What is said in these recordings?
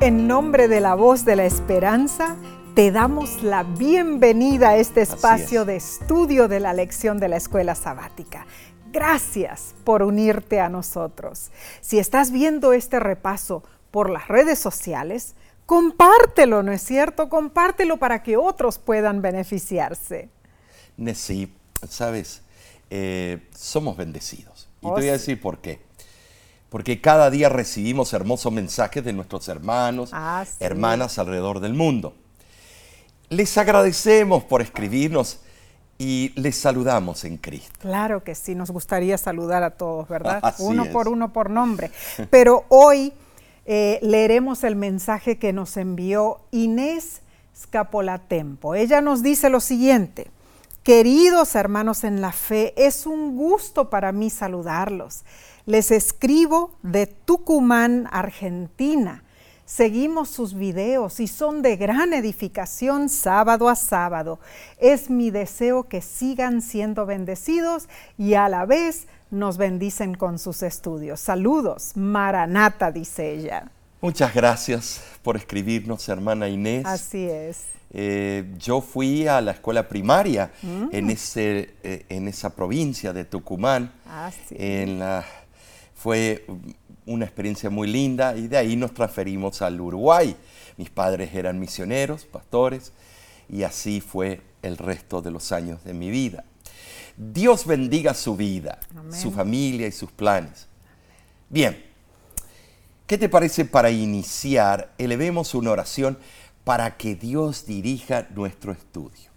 En nombre de la voz de la esperanza, te damos la bienvenida a este espacio de estudio de la lección de la escuela sabática. Gracias por unirte a nosotros. Si estás viendo este repaso por las redes sociales, compártelo, ¿no es cierto? Compártelo para que otros puedan beneficiarse. Sí, sabes, eh, somos bendecidos. Y te voy a decir por qué porque cada día recibimos hermosos mensajes de nuestros hermanos, ah, hermanas alrededor del mundo. Les agradecemos por escribirnos y les saludamos en Cristo. Claro que sí, nos gustaría saludar a todos, ¿verdad? uno por uno por nombre. Pero hoy eh, leeremos el mensaje que nos envió Inés Scapolatempo. Ella nos dice lo siguiente. Queridos hermanos en la fe, es un gusto para mí saludarlos. Les escribo de Tucumán, Argentina. Seguimos sus videos y son de gran edificación sábado a sábado. Es mi deseo que sigan siendo bendecidos y a la vez nos bendicen con sus estudios. Saludos, Maranata, dice ella. Muchas gracias por escribirnos, hermana Inés. Así es. Eh, yo fui a la escuela primaria mm. en, ese, eh, en esa provincia de Tucumán, ah, en la fue una experiencia muy linda y de ahí nos transferimos al Uruguay. Mis padres eran misioneros, pastores, y así fue el resto de los años de mi vida. Dios bendiga su vida, su familia y sus planes. Bien, ¿qué te parece para iniciar? Elevemos una oración para que Dios dirija nuestro estudio.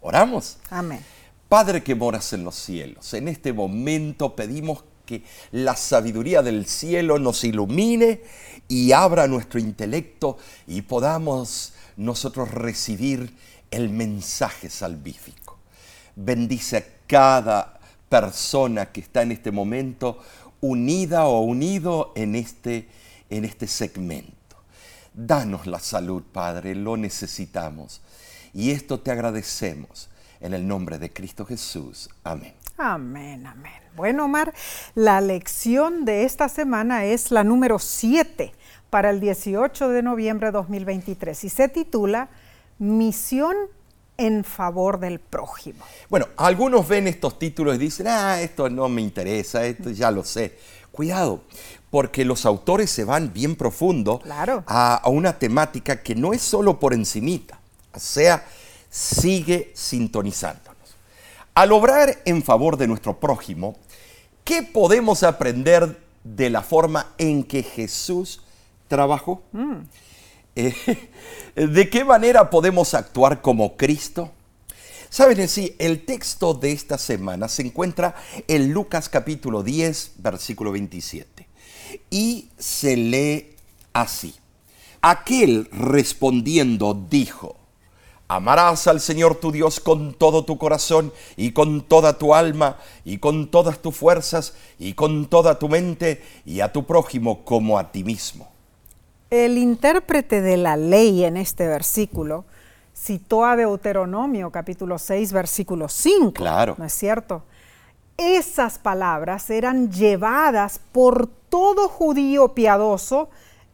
¿Oramos? Amén. Padre que moras en los cielos, en este momento pedimos que la sabiduría del cielo nos ilumine y abra nuestro intelecto y podamos nosotros recibir el mensaje salvífico. Bendice a cada persona que está en este momento unida o unido en este, en este segmento. Danos la salud, Padre, lo necesitamos. Y esto te agradecemos en el nombre de Cristo Jesús. Amén. Amén, amén. Bueno, Omar, la lección de esta semana es la número 7 para el 18 de noviembre de 2023 y se titula Misión en favor del prójimo. Bueno, algunos ven estos títulos y dicen, ah, esto no me interesa, esto ya lo sé. Cuidado, porque los autores se van bien profundo a, a, una temática que no es solo por encimita, o sea, sigue sintonizando. Al obrar en favor de nuestro prójimo, ¿qué podemos aprender de la forma en que Jesús trabajó? Mm. Eh, ¿De qué manera podemos actuar como Cristo? Saben, sí, el texto de esta semana se encuentra en Lucas capítulo 10, versículo 27. Y se lee así. Aquel respondiendo dijo, Amarás al Señor tu Dios con todo tu corazón y con toda tu alma y con todas tus fuerzas y con toda tu mente y a tu prójimo como a ti mismo. El intérprete de la ley en este versículo citó a Deuteronomio capítulo 6 versículo 5. Claro. ¿No es cierto? Esas palabras eran llevadas por todo judío piadoso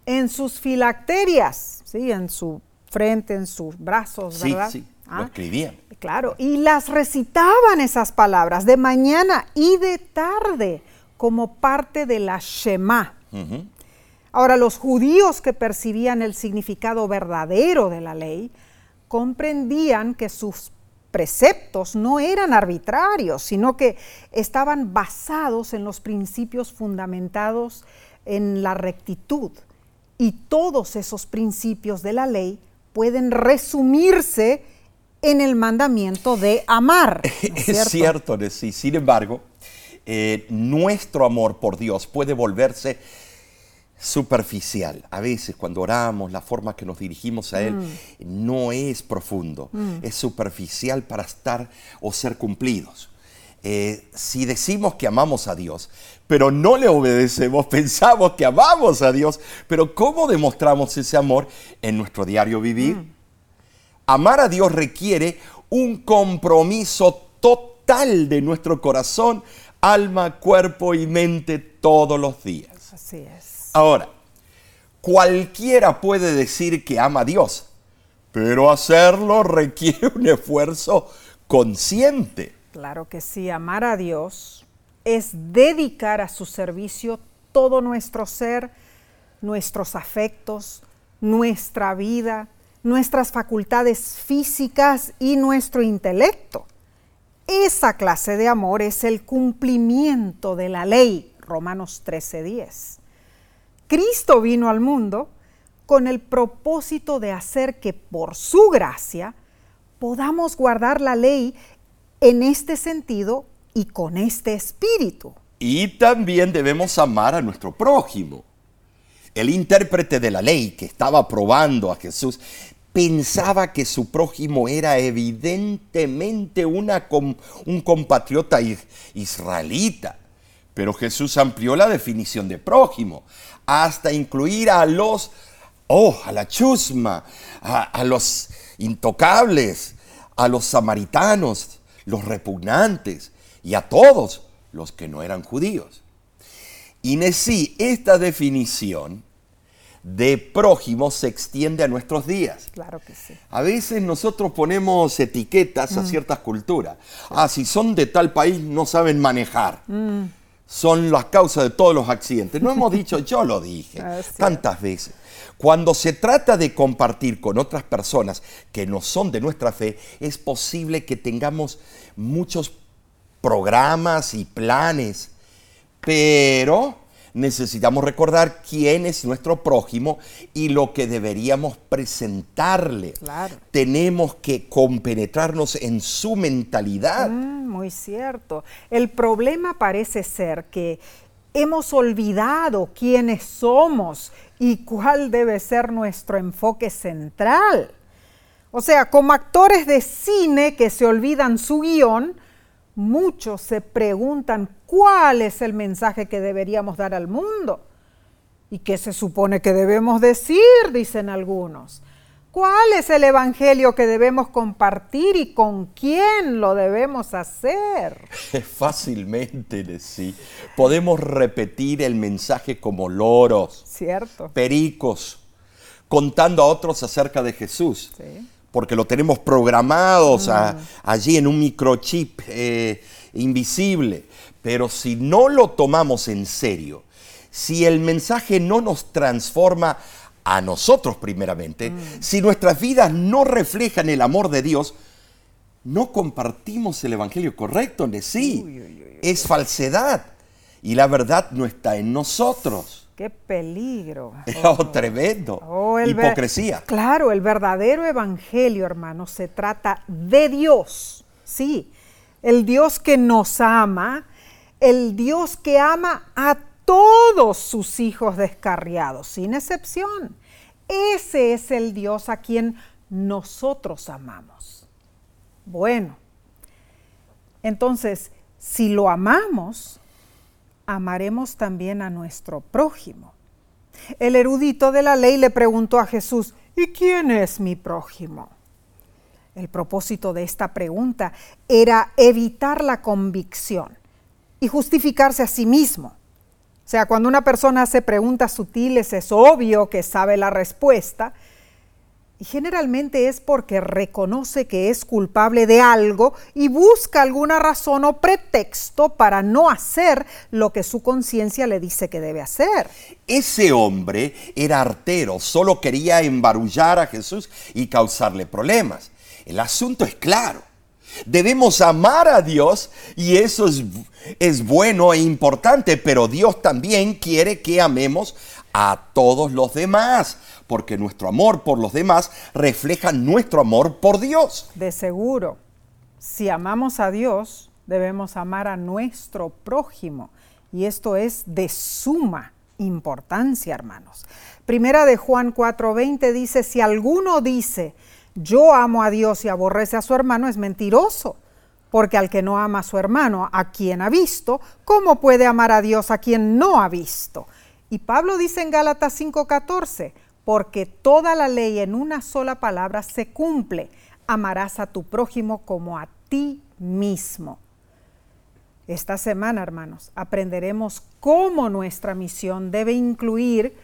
en sus filacterias, ¿sí? en su frente, en sus brazos, ¿verdad? Sí, sí, lo ah, escribían. Claro, y las recitaban esas palabras de mañana y de tarde como parte de la Shema. Ahora, los judíos que percibían el significado verdadero de la ley comprendían que sus preceptos no eran arbitrarios, sino que estaban basados en los principios fundamentados en la rectitud. Y todos esos principios de la ley pueden resumirse en el mandamiento de amar. es, cierto, sí. Sin embargo, eh, nuestro amor por Dios puede volverse superficial. A veces cuando oramos, la forma que nos dirigimos a Él mm. no es profundo, mm. es superficial para estar o ser cumplidos. Eh, si decimos que amamos a Dios, pero no le obedecemos, pensamos que amamos a Dios, pero ¿cómo demostramos ese amor en nuestro diario vivir? Mm. Amar a Dios requiere un compromiso total de nuestro corazón, alma, cuerpo y mente todos los días. Así es. Ahora, Cualquiera puede decir que ama a Dios, pero hacerlo requiere un esfuerzo consciente. Claro que sí, amar a Dios es dedicar a su servicio todo nuestro ser, nuestros afectos, nuestra vida, nuestras facultades físicas y nuestro intelecto. Esa clase de amor es el cumplimiento de la ley, Romanos 13:10. Cristo vino al mundo con el propósito de hacer que por su gracia podamos guardar la ley en este sentido y con este espíritu. Y también debemos amar a nuestro prójimo. El intérprete de la ley que estaba probando a Jesús pensaba que su prójimo era evidentemente una, un compatriota israelita. Pero Jesús amplió la definición de prójimo hasta incluir a los, oh, a la chusma, a los intocables, a los samaritanos, los repugnantes y a todos los que no eran judíos. Y sí, esta definición de prójimo se extiende a nuestros días. Claro que sí. A veces nosotros ponemos etiquetas a mm. ciertas culturas. Ah, si son de tal país no saben manejar. Mm. Son las causas de todos los accidentes. No hemos dicho, yo lo dije ah, tantas veces. Cuando se trata de compartir con otras personas que no son de nuestra fe, es posible que tengamos muchos programas y planes pero necesitamos recordar quién es nuestro prójimo y lo que deberíamos presentarle. Tenemos que compenetrarnos en su mentalidad. Mm, muy cierto. El problema parece ser que hemos olvidado quiénes somos y cuál debe ser nuestro enfoque central. O sea, como actores de cine que se olvidan su guion, muchos se preguntan cuál es el mensaje que deberíamos dar al mundo. ¿Y qué se supone que debemos decir? Dicen algunos. ¿Cuál es el evangelio que debemos compartir y con quién lo debemos hacer? Fácilmente, sí. Podemos repetir el mensaje como loros, cierto, pericos, contando a otros acerca de Jesús. Sí porque lo tenemos programados mm. allí en un microchip eh, invisible. Pero si no lo tomamos en serio, si el mensaje no nos transforma a nosotros primeramente, mm. si nuestras vidas no reflejan el amor de Dios, no compartimos el Evangelio correcto, sí, es falsedad. Y la verdad no está en nosotros. ¡Qué peligro! Oh, tremendo. Oh, Hipocresía. Claro, el verdadero evangelio, hermano, se trata de Dios. Sí, el Dios que nos ama, el Dios que ama a todos sus hijos descarriados, sin excepción. Ese es el Dios a quien nosotros amamos. Bueno, entonces, si lo amamos, amaremos también a nuestro prójimo. El erudito de la ley le preguntó a Jesús, ¿y quién es mi prójimo? El propósito de esta pregunta era evitar la convicción y justificarse a sí mismo. O sea, cuando una persona hace preguntas sutiles es obvio que sabe la respuesta, y generalmente es porque reconoce que es culpable de algo y busca alguna razón o pretexto para no hacer lo que su conciencia le dice que debe hacer. Ese hombre era artero, solo quería embarullar a Jesús y causarle problemas. El asunto es claro. Debemos amar a Dios y eso es, es, bueno e importante, pero Dios también quiere que amemos a todos los demás, porque nuestro amor por los demás refleja nuestro amor por Dios. De seguro, si amamos a Dios, debemos amar a nuestro prójimo, y esto es de suma importancia, hermanos. Primera de Juan 4:20 dice, si alguno dice, yo amo a Dios y aborrece a su hermano, es mentiroso. Porque al que no ama a su hermano, a quien ha visto, ¿cómo puede amar a Dios a quien no ha visto? Y Pablo dice en Gálatas 5:14, porque toda la ley en una sola palabra se cumple, amarás a tu prójimo como a ti mismo. Esta semana, hermanos, aprenderemos cómo nuestra misión debe incluir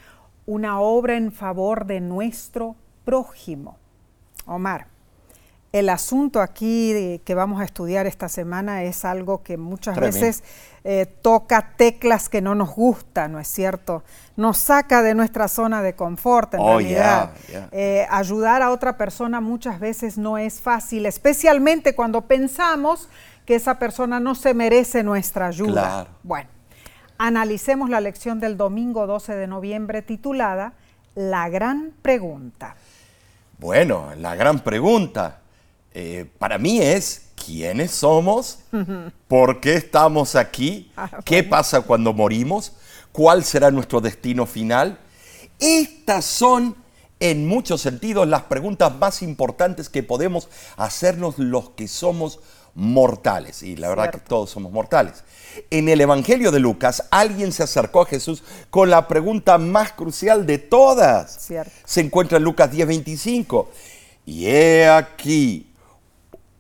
una obra en favor de nuestro prójimo. Omar, el asunto aquí que vamos a estudiar esta semana es algo que muchas veces eh, toca teclas que no nos gustan, ¿no es cierto? Nos saca de nuestra zona de confort, en oh, realidad. Eh, ayudar a otra persona muchas veces no es fácil, especialmente cuando pensamos que esa persona no se merece nuestra ayuda. Bueno, analicemos la lección del domingo 12 de noviembre titulada La gran pregunta. Bueno, la gran pregunta. Eh, para mí es quiénes somos, por qué estamos aquí, ah, qué pasa cuando morimos, cuál será nuestro destino final. Estas son, en muchos sentidos, las preguntas más importantes que podemos hacernos los que somos mortales. Y la verdad que todos somos mortales. En el Evangelio de Lucas, alguien se acercó a Jesús con la pregunta más crucial de todas. Se encuentra en Lucas 10:25. Y he aquí,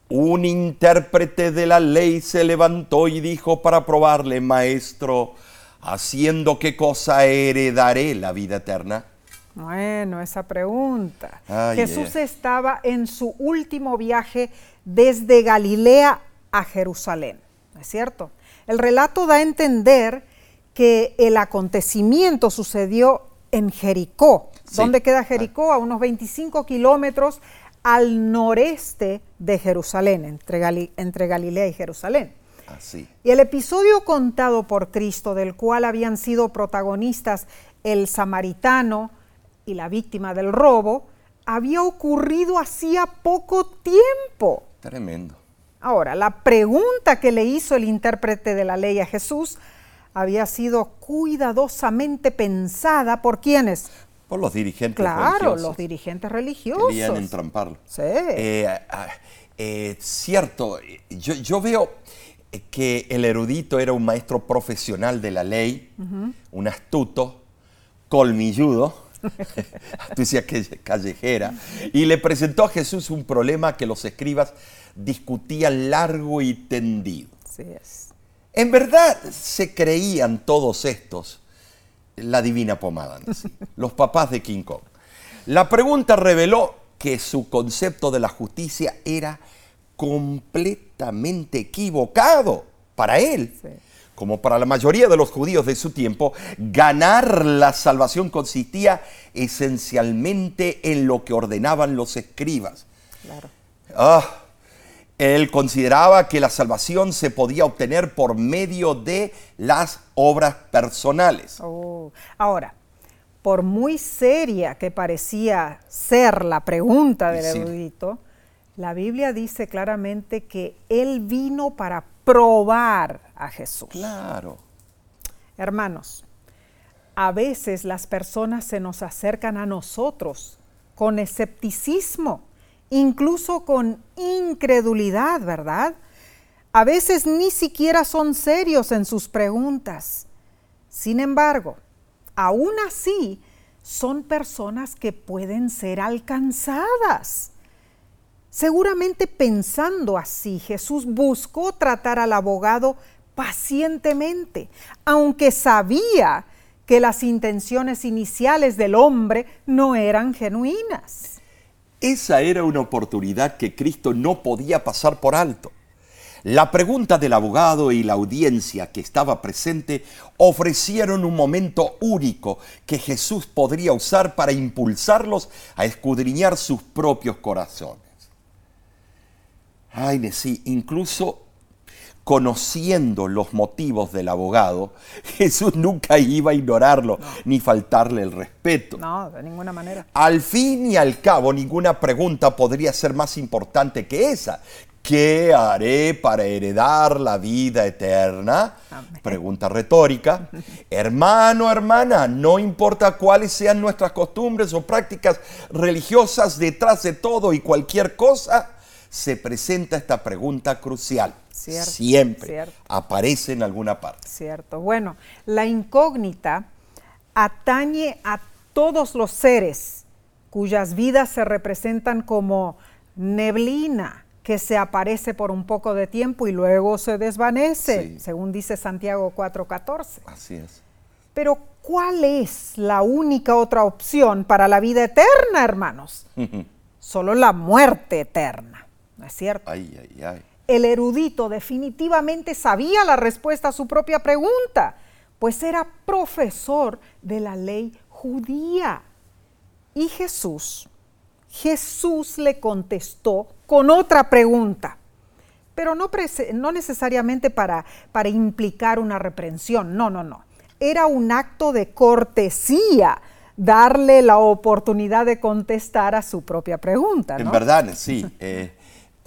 un intérprete de la ley se levantó y dijo para probarle, maestro, haciendo qué cosa heredaré la vida eterna. Bueno, esa pregunta. Jesús estaba en su último viaje desde Galilea a Jerusalén, ¿no es cierto? El relato da a entender que el acontecimiento sucedió en Jericó. ¿Dónde queda Jericó? A unos 25 kilómetros al noreste de Jerusalén, entre, entre Galilea y Jerusalén. Así. Y el episodio contado por Cristo, del cual habían sido protagonistas el samaritano y la víctima del robo, había ocurrido hacía poco tiempo. Tremendo. Ahora, la pregunta que le hizo el intérprete de la ley a Jesús había sido cuidadosamente pensada por quienes? Por los dirigentes religiosos. Claro, los dirigentes religiosos. Querían entramparlo. Sí. Eh, ah, eh, cierto, yo, veo que el erudito era un maestro profesional de la ley, un astuto, colmilludo, callejera, y le presentó a Jesús un problema que los escribas discutían largo y tendido. Sí es. En verdad se creían todos estos la divina pomada, los papás de King Kong. La pregunta reveló que su concepto de la justicia era completamente equivocado para él. Como para la mayoría de los judíos de su tiempo, ganar la salvación consistía esencialmente en lo que ordenaban los escribas. Claro. Ah, él consideraba que la salvación se podía obtener por medio de las obras personales. Oh, ahora, por muy seria que parecía ser la pregunta del erudito, la Biblia dice claramente que Él vino para probar a Jesús. Claro. Hermanos, a veces las personas se nos acercan a nosotros con escepticismo incluso con incredulidad, ¿verdad? A veces ni siquiera son serios en sus preguntas. Sin embargo, aún así, son personas que pueden ser alcanzadas. Seguramente pensando así, Jesús buscó tratar al abogado pacientemente, aunque sabía que las intenciones iniciales del hombre no eran genuinas. Esa era una oportunidad que Cristo no podía pasar por alto. La pregunta del abogado y la audiencia que estaba presente ofrecieron un momento único que Jesús podría usar para impulsarlos a escudriñar sus propios corazones. Ay, sí, incluso conociendo los motivos del abogado, Jesús nunca iba a ignorarlo ni faltarle el respeto. No, de ninguna manera. Al fin y al cabo, ninguna pregunta podría ser más importante que esa. ¿Qué haré para heredar la vida eterna? Pregunta retórica. Hermano, hermana, no importa cuáles sean nuestras costumbres o prácticas religiosas, detrás de todo y cualquier cosa, se presenta esta pregunta crucial. Siempre aparece en alguna parte. Cierto. Bueno, la incógnita atañe a todos los seres cuyas vidas se representan como neblina que se aparece por un poco de tiempo y luego se desvanece, según dice Santiago 4:14. Así es. Pero ¿cuál es la única otra opción para la vida eterna, hermanos? Solo la muerte eterna, ¿no es cierto? Ay, ay, ay. El erudito definitivamente sabía la respuesta a su propia pregunta, pues era profesor de la ley judía. Y Jesús, Jesús le contestó con otra pregunta, pero no, no necesariamente para, para implicar una reprensión, no, no, no. Era un acto de cortesía darle la oportunidad de contestar a su propia pregunta. En verdad, sí. Eh,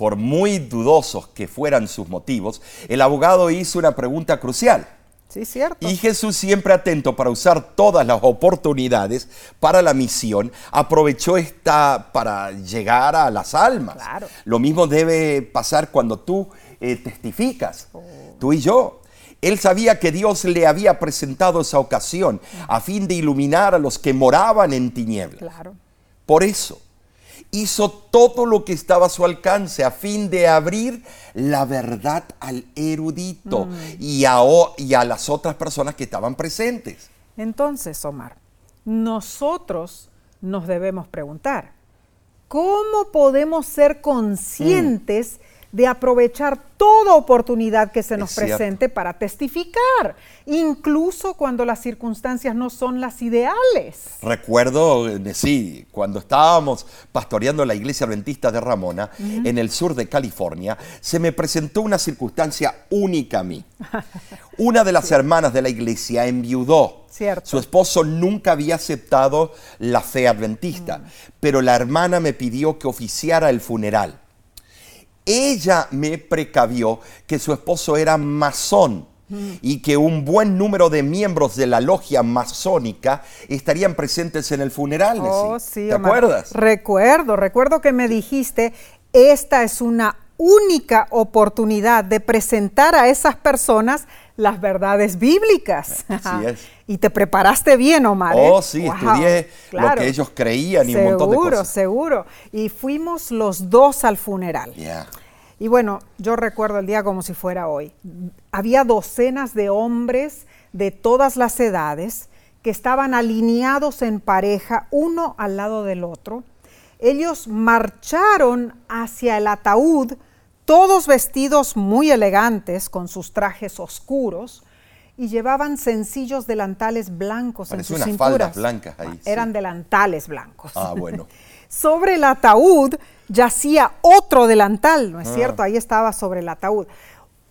por muy dudosos que fueran sus motivos, el abogado hizo una pregunta crucial. Sí, cierto. Y Jesús, siempre atento para usar todas las oportunidades para la misión, aprovechó esta para llegar a las almas. Claro. Lo mismo debe pasar cuando tú eh, testificas, oh. tú y yo. Él sabía que Dios le había presentado esa ocasión a fin de iluminar a los que moraban en tinieblas. Claro. Por eso, hizo todo lo que estaba a su alcance a fin de abrir la verdad al erudito mm. y, a, y a las otras personas que estaban presentes. Entonces, Omar, nosotros nos debemos preguntar, ¿cómo podemos ser conscientes mm de aprovechar toda oportunidad que se nos presente para testificar, incluso cuando las circunstancias no son las ideales. Recuerdo, eh, sí, cuando estábamos pastoreando la iglesia adventista de Ramona, en el sur de California, se me presentó una circunstancia única a mí. Una de las hermanas de la iglesia enviudó. Cierto. Su esposo nunca había aceptado la fe adventista, mm. pero la hermana me pidió que oficiara el funeral ella me precavió que su esposo era masón y que un buen número de miembros de la logia masónica estarían presentes en el funeral. Oh, sí, ¿Te acuerdas? Recuerdo, recuerdo que me dijiste, esta es una única oportunidad de presentar a esas personas las verdades bíblicas. Así es. Y te preparaste bien, Omar. ¿eh? Oh, sí, estudié lo que ellos creían y un montón de cosas. Seguro, seguro. Y fuimos los dos al funeral. Y bueno, yo recuerdo el día como si fuera hoy. Había docenas de hombres de todas las edades que estaban alineados en pareja, uno al lado del otro. Ellos marcharon hacia el ataúd, todos vestidos muy elegantes, con sus trajes oscuros, y llevaban sencillos delantales blancos en sus unas faldas blancas ahí. Eran delantales blancos. Ah, bueno. sobre el ataúd yacía otro delantal, ¿no es ah. cierto? Ahí estaba sobre el ataúd.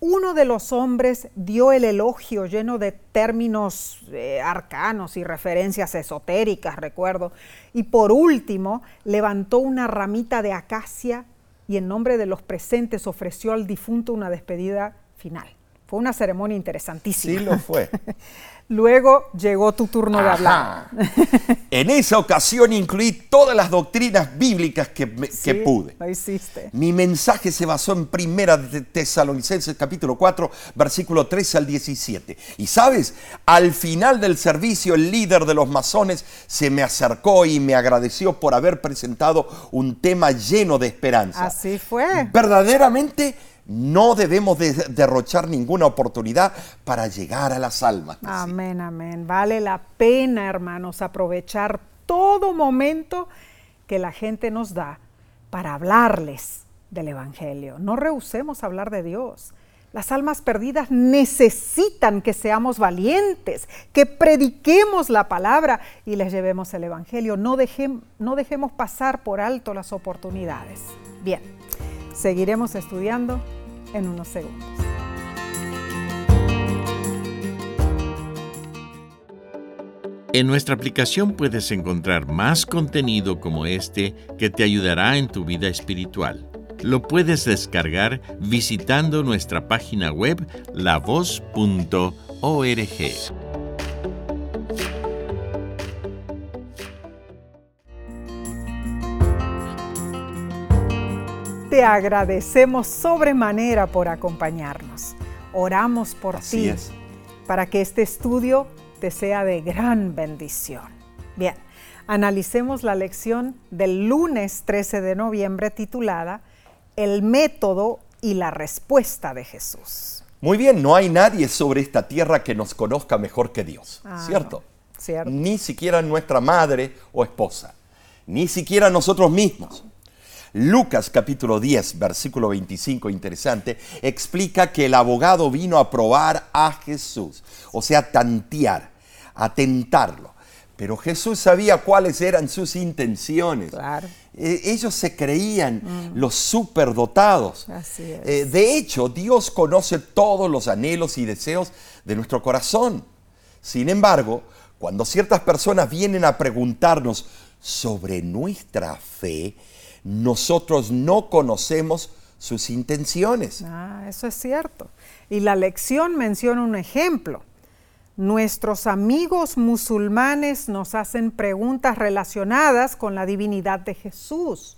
Uno de los hombres dio el elogio lleno de términos eh, arcanos y referencias esotéricas, recuerdo. Y por último, levantó una ramita de acacia y en nombre de los presentes ofreció al difunto una despedida final. Fue una ceremonia interesantísima. Sí, lo fue. Luego llegó tu turno de hablar. en esa ocasión incluí todas las doctrinas bíblicas que, pude. Lo hiciste. Mi mensaje se basó en Primera de Tesalonicenses capítulo 4, versículo 13 al 17. Y sabes, al final del servicio el líder de los masones se me acercó y me agradeció por haber presentado un tema lleno de esperanza. Así fue. Verdaderamente no debemos derrochar ninguna oportunidad para llegar a las almas. Amén, amén. Vale la pena, hermanos, aprovechar todo momento que la gente nos da para hablarles del Evangelio. No rehusemos hablar de Dios. Las almas perdidas necesitan que seamos valientes, que prediquemos la palabra y les llevemos el Evangelio. No, no dejemos pasar por alto las oportunidades. Bien. Seguiremos estudiando en unos segundos. En nuestra aplicación puedes encontrar más contenido como este que te ayudará en tu vida espiritual. Lo puedes descargar visitando nuestra página web lavoz.org. te agradecemos sobremanera por acompañarnos. Oramos por ti para que este estudio te sea de gran bendición. Bien, analicemos la lección del lunes 13 de noviembre titulada El método y la respuesta de Jesús. Muy bien, no hay nadie sobre esta tierra que nos conozca mejor que Dios, Ah, ¿cierto? Cierto. Ni siquiera nuestra madre o esposa, ni siquiera nosotros mismos. Lucas capítulo 10, versículo 25, interesante, explica que el abogado vino a probar a Jesús, o sea, tantear, a tentarlo. Pero Jesús sabía cuáles eran sus intenciones. Claro. Eh, ellos se creían los superdotados. Así es. Eh, de hecho, Dios conoce todos los anhelos y deseos de nuestro corazón. Sin embargo, cuando ciertas personas vienen a preguntarnos sobre nuestra fe, nosotros no conocemos sus intenciones. Ah, eso es cierto. Y la lección menciona un ejemplo. Nuestros amigos musulmanes nos hacen preguntas relacionadas con la divinidad de Jesús.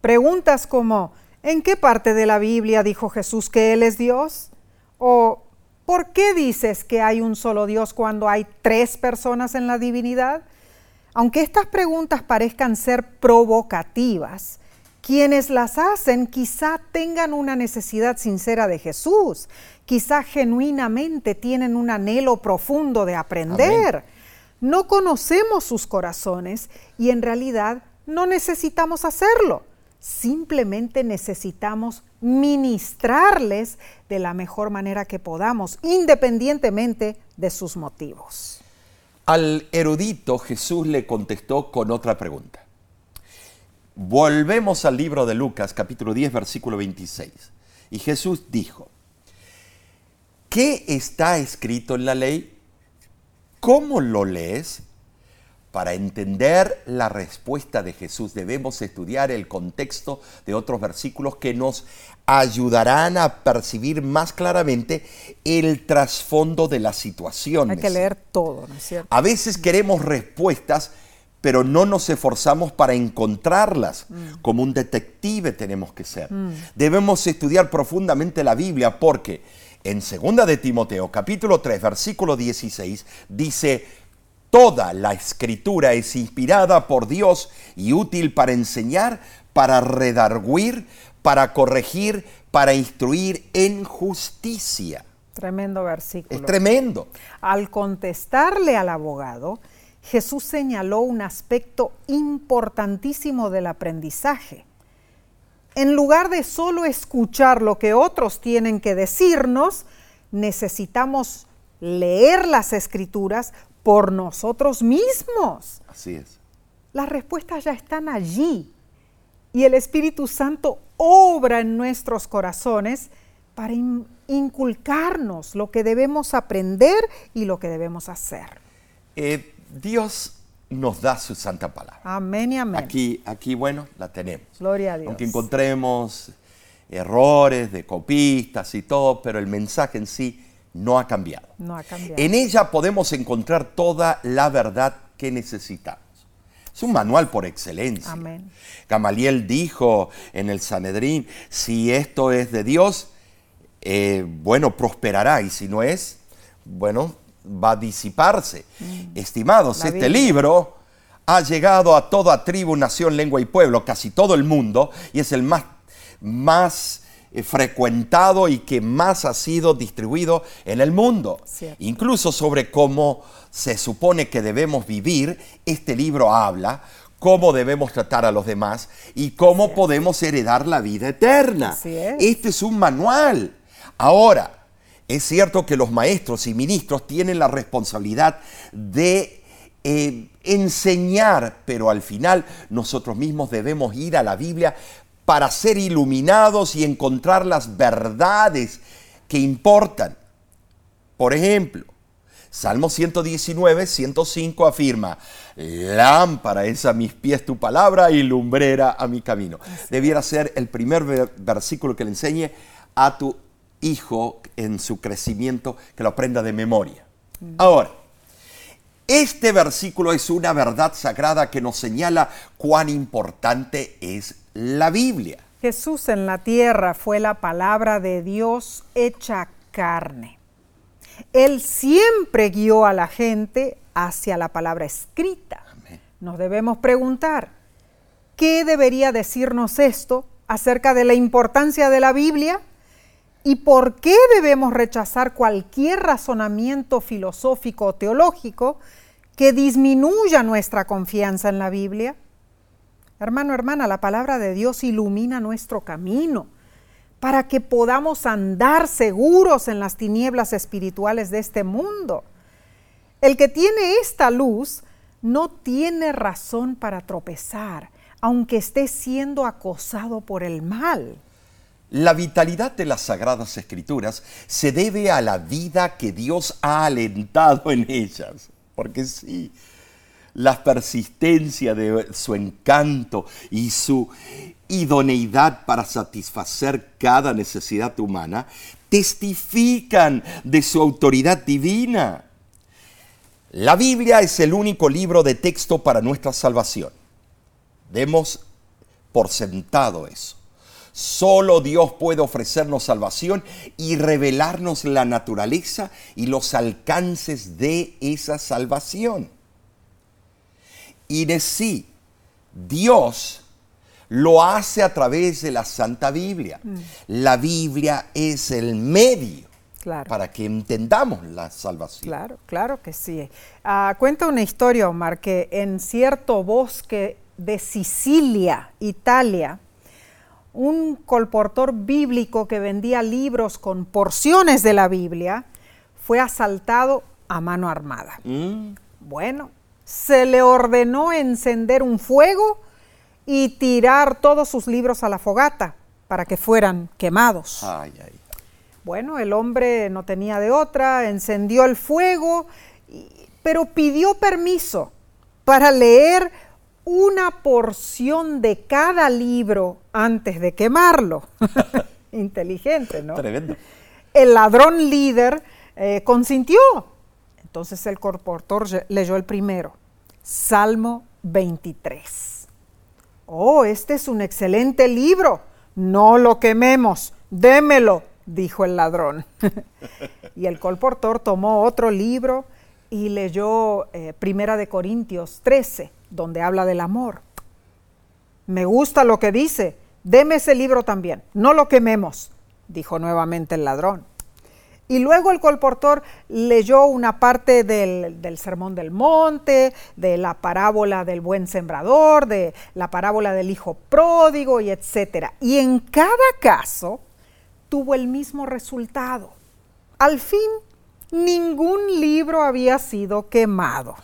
Preguntas como, ¿en qué parte de la Biblia dijo Jesús que Él es Dios? ¿O por qué dices que hay un solo Dios cuando hay tres personas en la divinidad? Aunque estas preguntas parezcan ser provocativas, quienes las hacen quizá tengan una necesidad sincera de Jesús, quizá genuinamente tienen un anhelo profundo de aprender. No conocemos sus corazones y en realidad no necesitamos hacerlo. Simplemente necesitamos ministrarles de la mejor manera que podamos, independientemente de sus motivos. Al erudito Jesús le contestó con otra pregunta. Volvemos al libro de Lucas, capítulo 10, versículo 26. Y Jesús dijo, ¿qué está escrito en la ley? ¿Cómo lo lees? Para entender la respuesta de Jesús debemos estudiar el contexto de otros versículos que nos ayudarán a percibir más claramente el trasfondo de las situaciones. Hay que leer todo, ¿no es cierto? A veces queremos respuestas, pero no nos esforzamos para encontrarlas. Como un detective tenemos que ser. Debemos estudiar profundamente la Biblia porque en 2 de Timoteo, capítulo 3, versículo 16, dice, Toda la escritura es inspirada por Dios y útil para enseñar, para redarguir, para corregir, para instruir en justicia. Tremendo versículo. Es tremendo. Al contestarle al abogado, Jesús señaló un aspecto importantísimo del aprendizaje. En lugar de solo escuchar lo que otros tienen que decirnos, necesitamos leer las escrituras por nosotros mismos. Así es. Las respuestas ya están allí y el Espíritu Santo obra en nuestros corazones para in inculcarnos lo que debemos aprender y lo que debemos hacer. Eh, Dios nos da su santa palabra. Amén y amén. Aquí, aquí, bueno, la tenemos. Gloria a Dios. Aunque encontremos errores de copistas y todo, pero el mensaje en sí no ha cambiado. No ha cambiado. En ella podemos encontrar toda la verdad que necesitamos. Es un manual por excelencia. Amén. Gamaliel dijo en el Sanedrín, si esto es de Dios, eh, bueno, prosperará, y si no es, bueno, va a disiparse. Estimados, La este Biblia. libro ha llegado a toda tribu, nación, lengua y pueblo, casi todo el mundo, y es el más, más frecuentado y que más ha sido distribuido en el mundo. Cierto. Incluso sobre cómo se supone que debemos vivir, este libro habla cómo debemos tratar a los demás y cómo podemos heredar la vida eterna. Es. Este es un manual. Ahora, es cierto que los maestros y ministros tienen la responsabilidad de eh, enseñar, pero al final nosotros mismos debemos ir a la Biblia para ser iluminados y encontrar las verdades que importan. Por ejemplo, Salmo 119, 105 afirma, lámpara es a mis pies tu palabra y lumbrera a mi camino. Debiera ser el primer ver- versículo que le enseñe a tu hijo en su crecimiento, que lo aprenda de memoria. Ahora, este versículo es una verdad sagrada que nos señala cuán importante es la Biblia. Jesús en la tierra fue la palabra de Dios hecha carne. Él siempre guió a la gente hacia la palabra escrita. Amén. Nos debemos preguntar, ¿qué debería decirnos esto acerca de la importancia de la Biblia? ¿Y por qué debemos rechazar cualquier razonamiento filosófico o teológico que disminuya nuestra confianza en la Biblia? Hermano, hermana, la palabra de Dios ilumina nuestro camino para que podamos andar seguros en las tinieblas espirituales de este mundo. El que tiene esta luz no tiene razón para tropezar, aunque esté siendo acosado por el mal. La vitalidad de las sagradas escrituras se debe a la vida que Dios ha alentado en ellas. Porque sí, la persistencia de su encanto y su idoneidad para satisfacer cada necesidad humana testifican de su autoridad divina. La Biblia es el único libro de texto para nuestra salvación. Demos por sentado eso. Solo Dios puede ofrecernos salvación y revelarnos la naturaleza y los alcances de esa salvación. Y de sí, Dios lo hace a través de la Santa Biblia. Mm. La Biblia es el medio para que entendamos la salvación. Claro, claro que sí. Ah, cuenta una historia, Omar, que en cierto bosque de Sicilia, Italia, un colportor bíblico que vendía libros con porciones de la Biblia fue asaltado a mano armada. Mm. Bueno, se le ordenó encender un fuego y tirar todos sus libros a la fogata para que fueran quemados. Bueno, el hombre no tenía de otra, encendió el fuego, pero pidió permiso para leer una porción de cada libro antes de quemarlo. Inteligente, ¿no? Tremendo. El ladrón líder eh, consintió. Entonces el corportor leyó el primero, Salmo 23. Oh, este es un excelente libro. No lo quememos. Démelo, dijo el ladrón. y el colportor tomó otro libro y leyó eh, Primera de Corintios 13, donde habla del amor. Me gusta lo que dice. Deme ese libro también. No lo quememos, dijo nuevamente el ladrón. Y luego el colportor leyó una parte del, Sermón del Monte, de la parábola del buen sembrador, de la parábola del hijo pródigo y etcétera. Y en cada caso tuvo el mismo resultado. Al fin, ningún libro había sido quemado.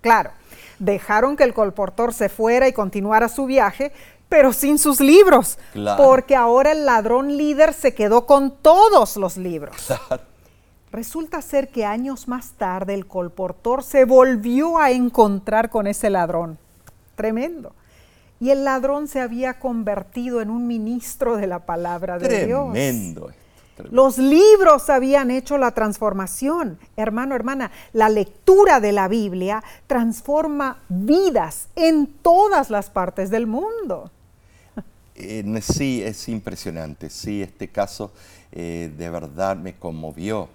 Claro, dejaron que el colportor se fuera y continuara su viaje, pero sin sus libros, porque ahora el ladrón líder se quedó con todos los libros. Resulta ser que años más tarde el colportor se volvió a encontrar con ese ladrón. Tremendo. Y el ladrón se había convertido en un ministro de la palabra de Dios. Tremendo. Los libros habían hecho la transformación. Hermano, hermana, la lectura de la Biblia transforma vidas en todas las partes del mundo sí, es impresionante. Sí, este caso eh, de verdad me conmovió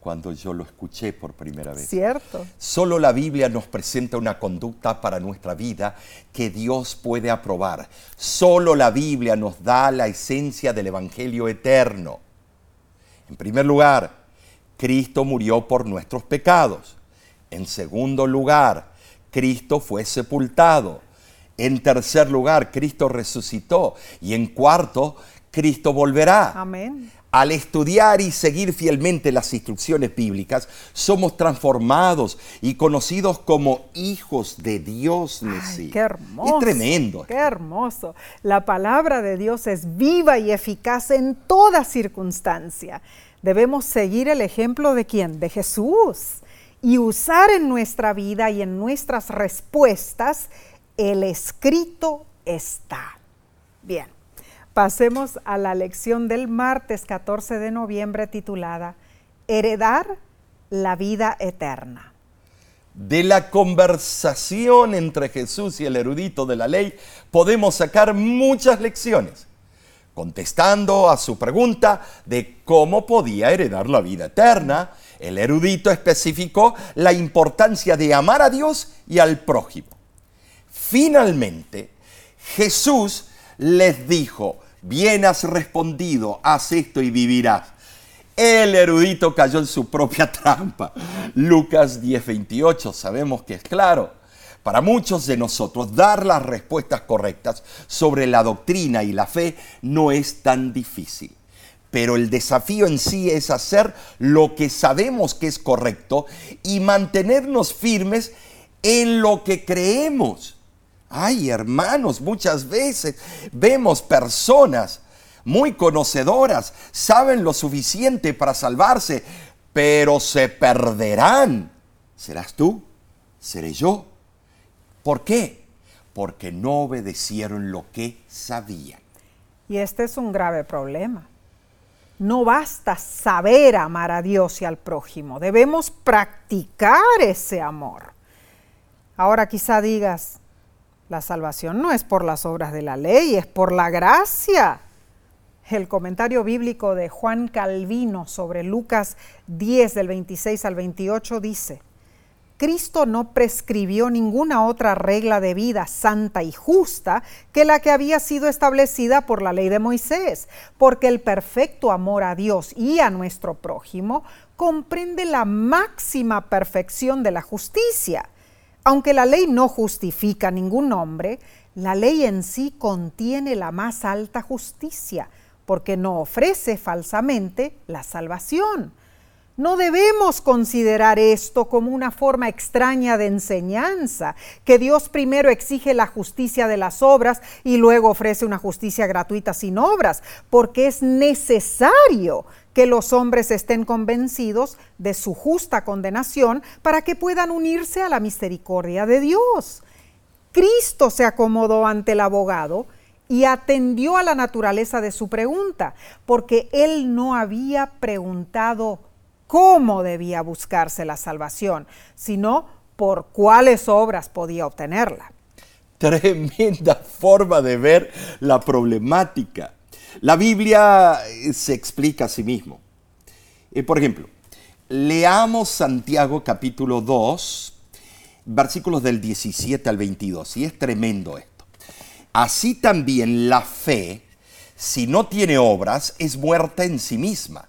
cuando yo lo escuché por primera vez. Cierto. Solo la Biblia nos presenta una conducta para nuestra vida que Dios puede aprobar. Solo la Biblia nos da la esencia del Evangelio eterno. En primer lugar, Cristo murió por nuestros pecados. En segundo lugar, Cristo fue sepultado. En tercer lugar, Cristo resucitó. Y en cuarto, Cristo volverá. Amén. Al estudiar y seguir fielmente las instrucciones bíblicas, somos transformados y conocidos como hijos de Dios. Ay, qué hermoso. Es tremendo. Qué hermoso. La palabra de Dios es viva y eficaz en toda circunstancia. Debemos seguir el ejemplo de quién? De Jesús. Y usar en nuestra vida y en nuestras respuestas el escrito está. Bien, pasemos a la lección del martes 14 de noviembre titulada Heredar la vida eterna. De la conversación entre Jesús y el erudito de la ley podemos sacar muchas lecciones, contestando a su pregunta de cómo podía heredar la vida eterna. El erudito especificó la importancia de amar a Dios y al prójimo. Finalmente, Jesús les dijo bien has respondido, haz esto y vivirás. El erudito cayó en su propia trampa. Lucas 10:28, sabemos que es claro. Para muchos de nosotros, dar las respuestas correctas sobre la doctrina y la fe no es tan difícil. Pero el desafío en sí es hacer lo que sabemos que es correcto y mantenernos firmes en lo que creemos. Ay, hermanos, muchas veces vemos personas muy conocedoras, saben lo suficiente para salvarse, pero se perderán. ¿Serás tú? ¿Seré yo? ¿Por qué? Porque no obedecieron lo que sabían. Y este es un grave problema. No basta saber amar a Dios y al prójimo, debemos practicar ese amor. Ahora quizá digas, la salvación no es por las obras de la ley, es por la gracia. El comentario bíblico de Juan Calvino sobre Lucas 10 del 26 al 28 dice, Cristo no prescribió ninguna otra regla de vida santa y justa que la que había sido establecida por la ley de Moisés, porque el perfecto amor a Dios y a nuestro prójimo comprende la máxima perfección de la justicia. Aunque la ley no justifica ningún hombre, la ley en sí contiene la más alta justicia, porque no ofrece falsamente la salvación. No debemos considerar esto como una forma extraña de enseñanza, que Dios primero exige la justicia de las obras y luego ofrece una justicia gratuita sin obras, porque es necesario que los hombres estén convencidos de su justa condenación para que puedan unirse a la misericordia de Dios. Cristo se acomodó ante el abogado y atendió a la naturaleza de su pregunta, porque él no había preguntado cómo debía buscarse la salvación, sino por cuáles obras podía obtenerla. Tremenda forma de ver la problemática. La Biblia eh, se explica a sí mismo. Eh, por ejemplo, leamos Santiago capítulo 2, versículos del 17 al 22, y es tremendo esto. Así también la fe, si no tiene obras, es muerta en sí misma.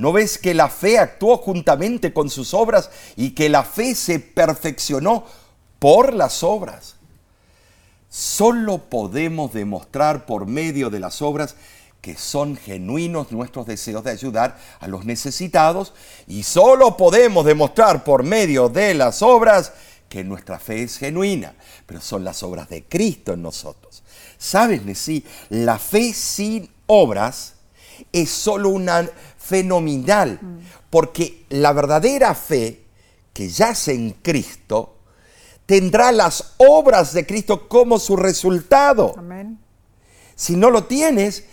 ¿No ves que la fe actuó juntamente con sus obras y que la fe se perfeccionó por las obras? Solo podemos demostrar por medio de las obras que son genuinos nuestros deseos de ayudar a los necesitados y solo podemos demostrar por medio de las obras que nuestra fe es genuina, pero son las obras de Cristo en nosotros. ¿Sabes, Nesí? La fe sin obras es solo una fenomenal, porque la verdadera fe que yace en Cristo tendrá las obras de Cristo como su resultado. Si no lo tienes,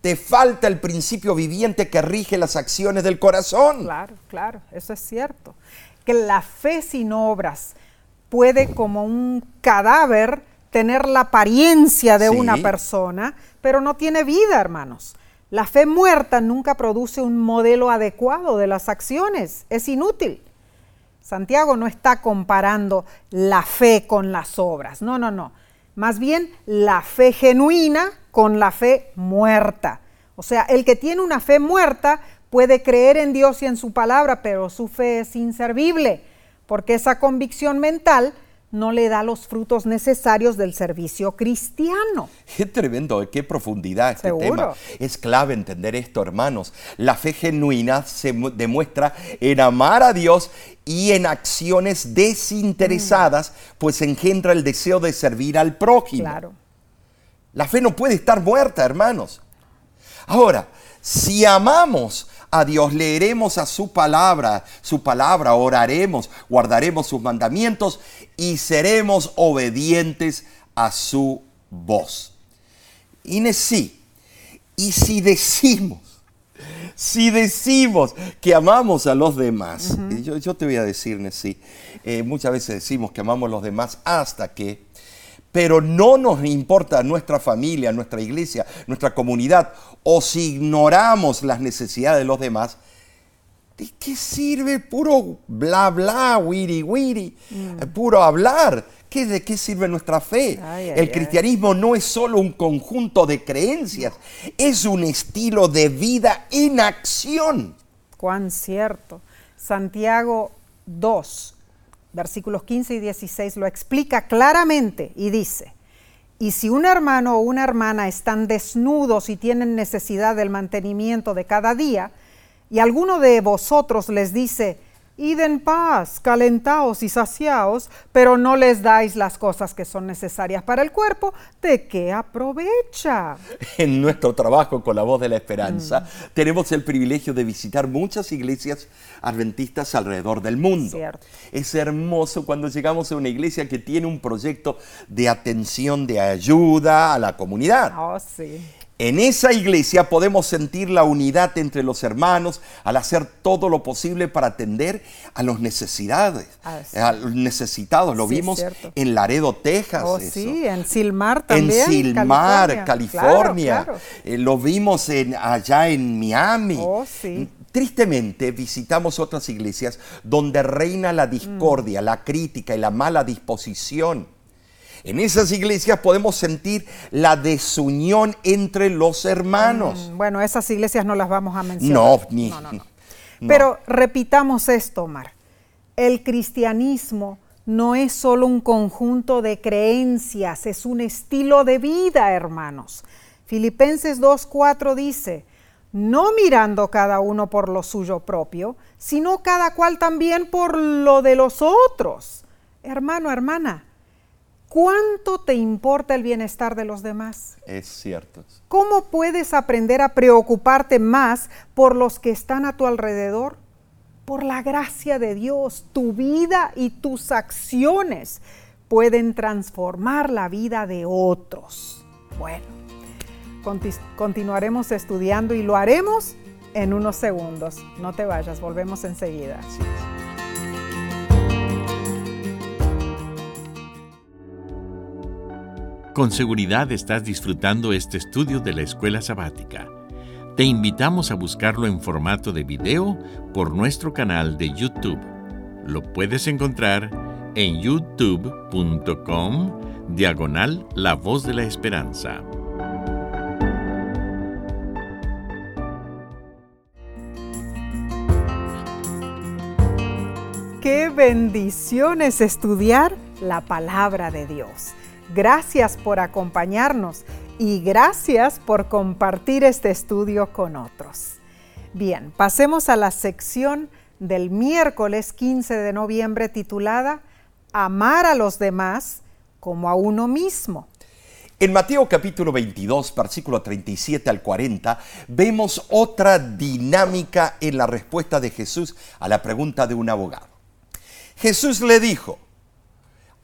te falta el principio viviente que rige las acciones del corazón. Claro, claro, eso es cierto. Que la fe sin obras puede como un cadáver tener la apariencia de una persona, pero no tiene vida, hermanos. La fe muerta nunca produce un modelo adecuado de las acciones, es inútil. Santiago no está comparando la fe con las obras, no, no, no. Más bien la fe genuina con la fe muerta. O sea, el que tiene una fe muerta puede creer en Dios y en su palabra, pero su fe es inservible, porque esa convicción mental no le da los frutos necesarios del servicio cristiano. Qué tremendo, qué profundidad este tema. Es clave entender esto, hermanos. La fe genuina se demuestra en amar a Dios y en acciones desinteresadas, mm. pues engendra el deseo de servir al prójimo. Claro. La fe no puede estar muerta, hermanos. Ahora, si amamos a Dios, leeremos a su palabra, su palabra, oraremos, guardaremos sus mandamientos y seremos obedientes a su voz. Y sí, y si decimos, Si decimos que amamos a los demás, yo, te voy a decir, sí, eh, muchas veces decimos que amamos a los demás hasta que, pero no nos importa nuestra familia, nuestra iglesia, nuestra comunidad, o si ignoramos las necesidades de los demás, ¿de qué sirve puro bla bla, wiri wiri, mm. puro hablar? ¿De qué sirve nuestra fe? el cristianismo no es solo un conjunto de creencias, es un estilo de vida en acción. Cuán cierto. Santiago 2, versículos 15 y 16 lo explica claramente y dice, y si un hermano o una hermana están desnudos y tienen necesidad del mantenimiento de cada día, y alguno de vosotros les dice, Id en paz, calentaos y saciaos, pero no les dais las cosas que son necesarias para el cuerpo, ¿de qué aprovecha? En nuestro trabajo con la voz de la esperanza, mm. tenemos el privilegio de visitar muchas iglesias adventistas alrededor del mundo. Es hermoso cuando llegamos a una iglesia que tiene un proyecto de atención, de ayuda a la comunidad. Oh, sí. En esa iglesia podemos sentir la unidad entre los hermanos al hacer todo lo posible para atender a los necesidades, ah, a los necesitados. Lo vimos en Laredo, Texas. Oh, sí, en Silmar también. En Silmar, California. Eh, lo vimos en, allá en Miami. Oh, sí. Tristemente visitamos otras iglesias donde reina la discordia, mm. la crítica y la mala disposición. En esas iglesias podemos sentir la desunión entre los hermanos. Mm, bueno, esas iglesias no las vamos a mencionar. No, ni. Pero repitamos esto, Omar. El cristianismo no es solo un conjunto de creencias, es un estilo de vida, hermanos. Filipenses 2.4 dice, no mirando cada uno por lo suyo propio, sino cada cual también por lo de los otros. Hermano, hermana, ¿Cuánto te importa el bienestar de los demás? Es cierto. ¿Cómo puedes aprender a preocuparte más por los que están a tu alrededor? Por la gracia de Dios, tu vida y tus acciones pueden transformar la vida de otros. Bueno, continuaremos estudiando y lo haremos en unos segundos. No te vayas, volvemos enseguida. Con seguridad estás disfrutando este estudio de la escuela sabática. Te invitamos a buscarlo en formato de video por nuestro canal de YouTube. Lo puedes encontrar en youtube.com diagonal La Voz de la Esperanza. Qué bendición es estudiar la palabra de Dios. Gracias por acompañarnos y gracias por compartir este estudio con otros. Bien, pasemos a la sección del miércoles 15 de noviembre titulada Amar a los demás como a uno mismo. En Mateo capítulo 22, versículo 37 al 40, vemos otra dinámica en la respuesta de Jesús a la pregunta de un abogado. Jesús le dijo,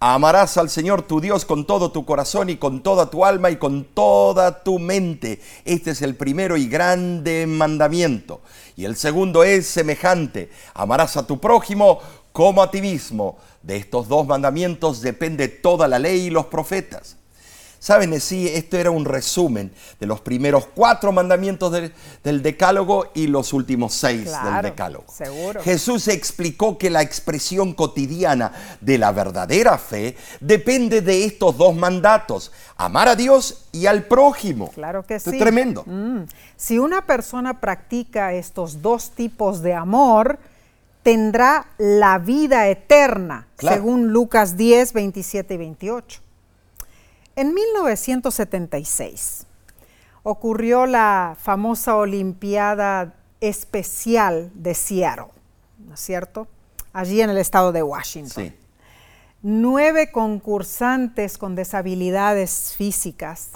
Amarás al Señor tu Dios con todo tu corazón y con toda tu alma y con toda tu mente. Este es el primero y grande mandamiento. Y el segundo es semejante. Amarás a tu prójimo como a ti mismo. De estos dos mandamientos depende toda la ley y los profetas. Saben, sí, esto era un resumen de los primeros cuatro mandamientos del, Decálogo y los últimos seis del Decálogo. Seguro. Jesús explicó que la expresión cotidiana de la verdadera fe depende de estos dos mandatos, amar a Dios y al prójimo. Claro que sí. Es tremendo. Mm. Si una persona practica estos dos tipos de amor, tendrá la vida eterna, según Lucas 10, 27 y 28. En 1976 ocurrió la famosa Olimpiada Especial de Seattle, ¿no es cierto? Allí en el estado de Washington. Nueve concursantes con deshabilidades físicas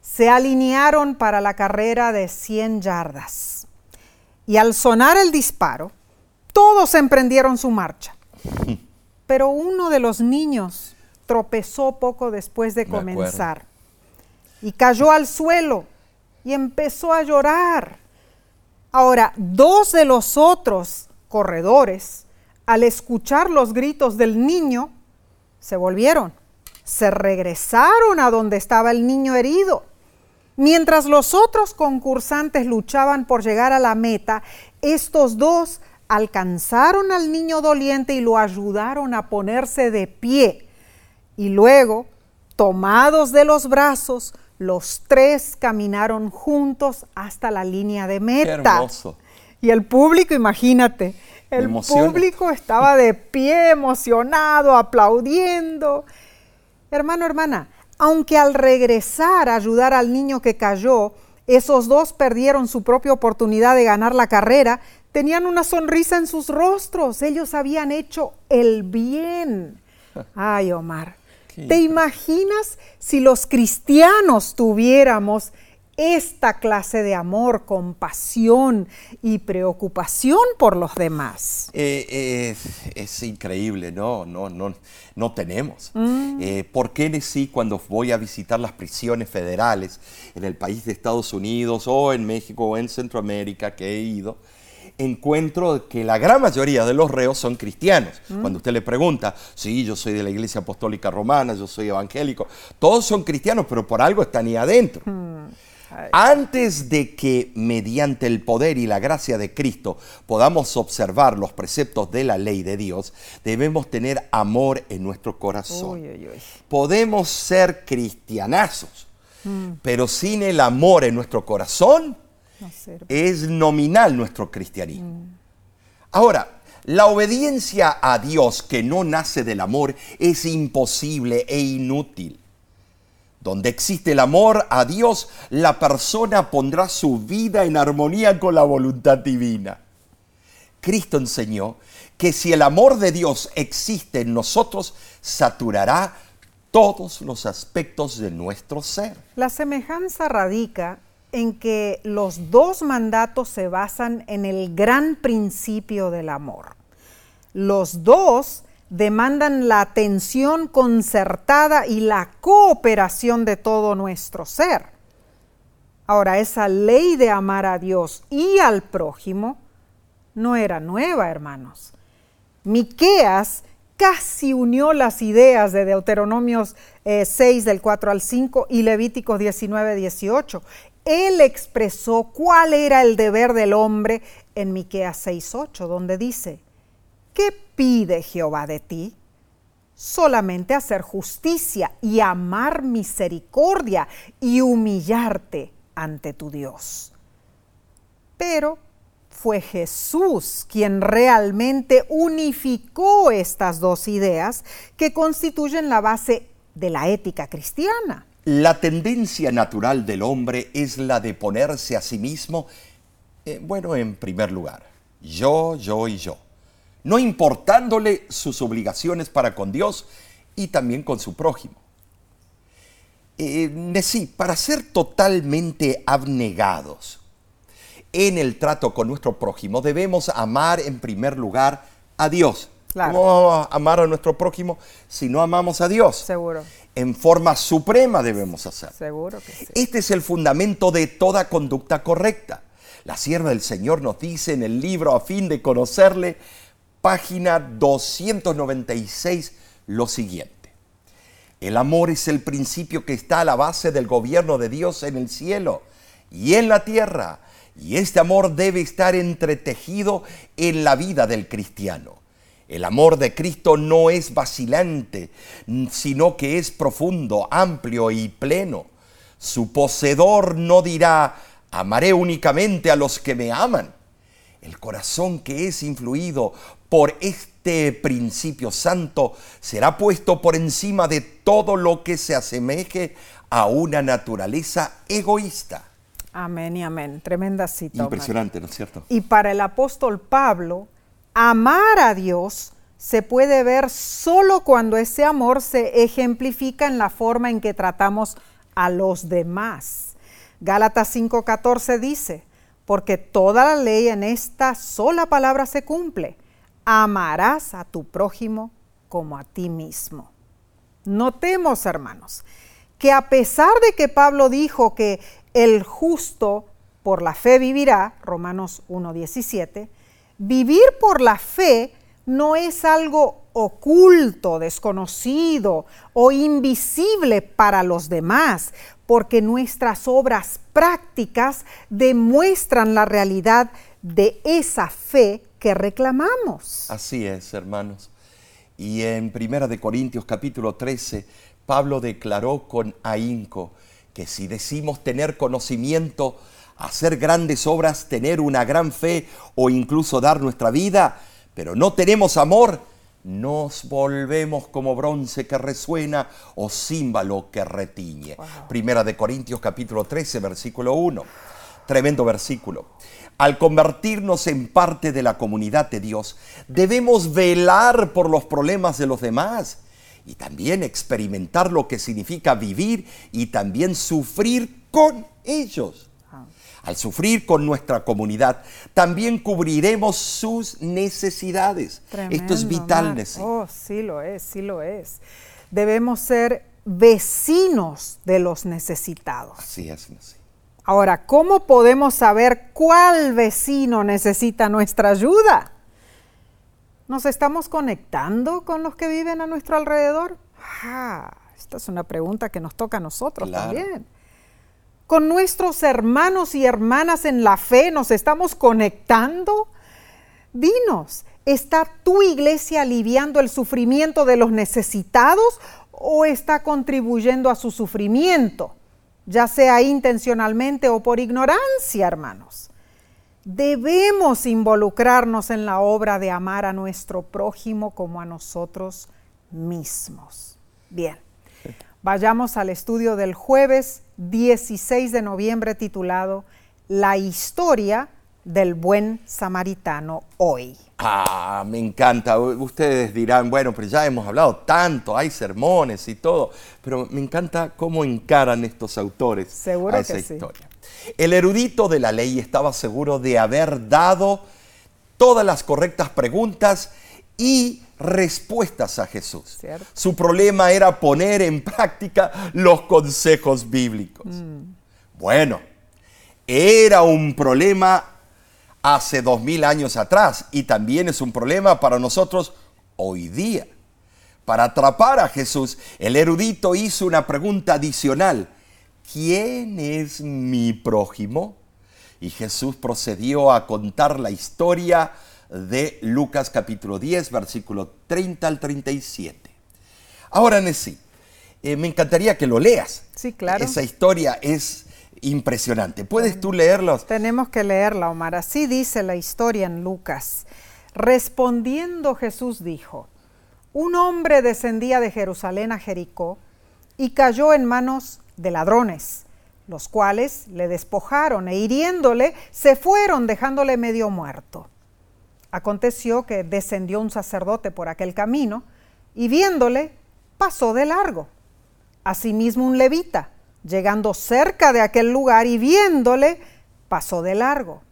se alinearon para la carrera de 100 yardas. Y al sonar el disparo, todos emprendieron su marcha. Pero uno de los niños tropezó poco después de comenzar y cayó al suelo y empezó a llorar. Ahora, dos de los otros corredores, al escuchar los gritos del niño, se volvieron, se regresaron a donde estaba el niño herido. Mientras los otros concursantes luchaban por llegar a la meta, estos dos alcanzaron al niño doliente y lo ayudaron a ponerse de pie. Y luego, tomados de los brazos, los tres caminaron juntos hasta la línea de meta. Y el público, imagínate, el público estaba de pie, emocionado, aplaudiendo. Hermano, hermana, aunque al regresar a ayudar al niño que cayó, esos dos perdieron su propia oportunidad de ganar la carrera, tenían una sonrisa en sus rostros. Ellos habían hecho el bien. Ay, Omar, ¿Te imaginas si los cristianos tuviéramos esta clase de amor, compasión y preocupación por los demás? Eh, eh, es increíble, no, no, no, no tenemos. Mm. Eh, ¿Por qué sí cuando voy a visitar las prisiones federales en el país de Estados Unidos o en México o en Centroamérica que he ido? Encuentro que la gran mayoría de los reos son cristianos. Mm. Cuando usted le pregunta, sí, yo soy de la Iglesia Apostólica Romana, yo soy evangélico, todos son cristianos, pero por algo están ahí adentro. Mm. Antes de que mediante el poder y la gracia de Cristo podamos observar los preceptos de la ley de Dios, debemos tener amor en nuestro corazón. Podemos ser cristianazos, mm. pero sin el amor en nuestro corazón, es nominal nuestro cristianismo. Ahora, la obediencia a Dios que no nace del amor es imposible e inútil. Donde existe el amor a Dios, la persona pondrá su vida en armonía con la voluntad divina. Cristo enseñó que si el amor de Dios existe en nosotros, saturará todos los aspectos de nuestro ser. La semejanza radica en que los dos mandatos se basan en el gran principio del amor. Los dos demandan la atención concertada y la cooperación de todo nuestro ser. Ahora, esa ley de amar a Dios y al prójimo no era nueva, hermanos. Miqueas casi unió las ideas de Deuteronomios 6 eh, del 4 al 5 y Levíticos 19, 18 él expresó cuál era el deber del hombre en Miqueas 6:8, donde dice: ¿Qué pide Jehová de ti? Solamente hacer justicia y amar misericordia y humillarte ante tu Dios. Pero fue Jesús quien realmente unificó estas dos ideas que constituyen la base de la ética cristiana. La tendencia natural del hombre es la de ponerse a sí mismo, eh, bueno, en primer lugar, yo, yo y yo, no importándole sus obligaciones para con Dios y también con su prójimo. Eh, para ser totalmente abnegados en el trato con nuestro prójimo, debemos amar en primer lugar a Dios. ¿Cómo vamos a amar a nuestro prójimo si no amamos a Dios? Seguro en forma suprema debemos hacer. Seguro que sí. Este es el fundamento de toda conducta correcta. La sierva del Señor nos dice en el libro a fin de conocerle, página 296, lo siguiente. El amor es el principio que está a la base del gobierno de Dios en el cielo y en la tierra, y este amor debe estar entretejido en la vida del cristiano. El amor de Cristo no es vacilante, sino que es profundo, amplio y pleno. Su poseedor no dirá, amaré únicamente a los que me aman. El corazón que es influido por este principio santo será puesto por encima de todo lo que se asemeje a una naturaleza egoísta. Amén y amén. Tremenda cita. Impresionante, ¿no es cierto? Y para el apóstol Pablo, amar a Dios se puede ver solo cuando ese amor se ejemplifica en la forma en que tratamos a los demás. Gálatas 5:14 dice, porque toda la ley en esta sola palabra se cumple, amarás a tu prójimo como a ti mismo. Notemos, hermanos, que a pesar de que Pablo dijo que el justo por la fe vivirá, Romanos 1.17, vivir por la fe no es algo oculto, desconocido o invisible para los demás, porque nuestras obras prácticas demuestran la realidad de esa fe que reclamamos. Así es, hermanos. Y en Primera de Corintios capítulo 13, Pablo declaró con ahínco que si decimos tener conocimiento, hacer grandes obras, tener una gran fe o incluso dar nuestra vida, pero no tenemos amor, nos volvemos como bronce que resuena o címbalo que retiñe. Primera de Corintios capítulo 13, versículo 1. Tremendo versículo. Al convertirnos en parte de la comunidad de Dios, debemos velar por los problemas de los demás y también experimentar lo que significa vivir y también sufrir con ellos. Al sufrir con nuestra comunidad, también cubriremos sus necesidades. Esto es vital, Nessie. Oh, sí lo es, sí lo es. Debemos ser vecinos de los necesitados. Así es, Nessie. Ahora, ¿cómo podemos saber cuál vecino necesita nuestra ayuda? ¿Nos estamos conectando con los que viven a nuestro alrededor? Ah, esta es una pregunta que nos toca a nosotros también con nuestros hermanos y hermanas en la fe, nos estamos conectando. Dinos, ¿está tu iglesia aliviando el sufrimiento de los necesitados o está contribuyendo a su sufrimiento, ya sea intencionalmente o por ignorancia, hermanos? Debemos involucrarnos en la obra de amar a nuestro prójimo como a nosotros mismos. Bien, vayamos al estudio del jueves 16 de noviembre titulado La historia del buen samaritano hoy. Ah, me encanta. Ustedes dirán, bueno, pero ya hemos hablado tanto, hay sermones y todo, pero me encanta cómo encaran estos autores Seguro a esa que historia. El erudito de la ley estaba seguro de haber dado todas las correctas preguntas y respuestas a Jesús. Su problema era poner en práctica los consejos bíblicos. Mm. Bueno, era un problema hace dos mil años atrás y también es un problema para nosotros hoy día. Para atrapar a Jesús, el erudito hizo una pregunta adicional. ¿Quién es mi prójimo? Y Jesús procedió a contar la historia de Lucas capítulo 10, versículo 30 al 37. Ahora, Nessie, eh, me encantaría que lo leas. Sí, claro. Esa historia es impresionante. ¿Puedes tú leerlo? Tenemos que leerla, Omar. Así dice la historia en Lucas. Respondiendo Jesús dijo, un hombre descendía de Jerusalén a Jericó y cayó en manos de ladrones, los cuales le despojaron e hiriéndole se fueron dejándole medio muerto. Aconteció que descendió un sacerdote por aquel camino y viéndole pasó de largo. Asimismo un levita, llegando cerca de aquel lugar y viéndole, pasó de largo.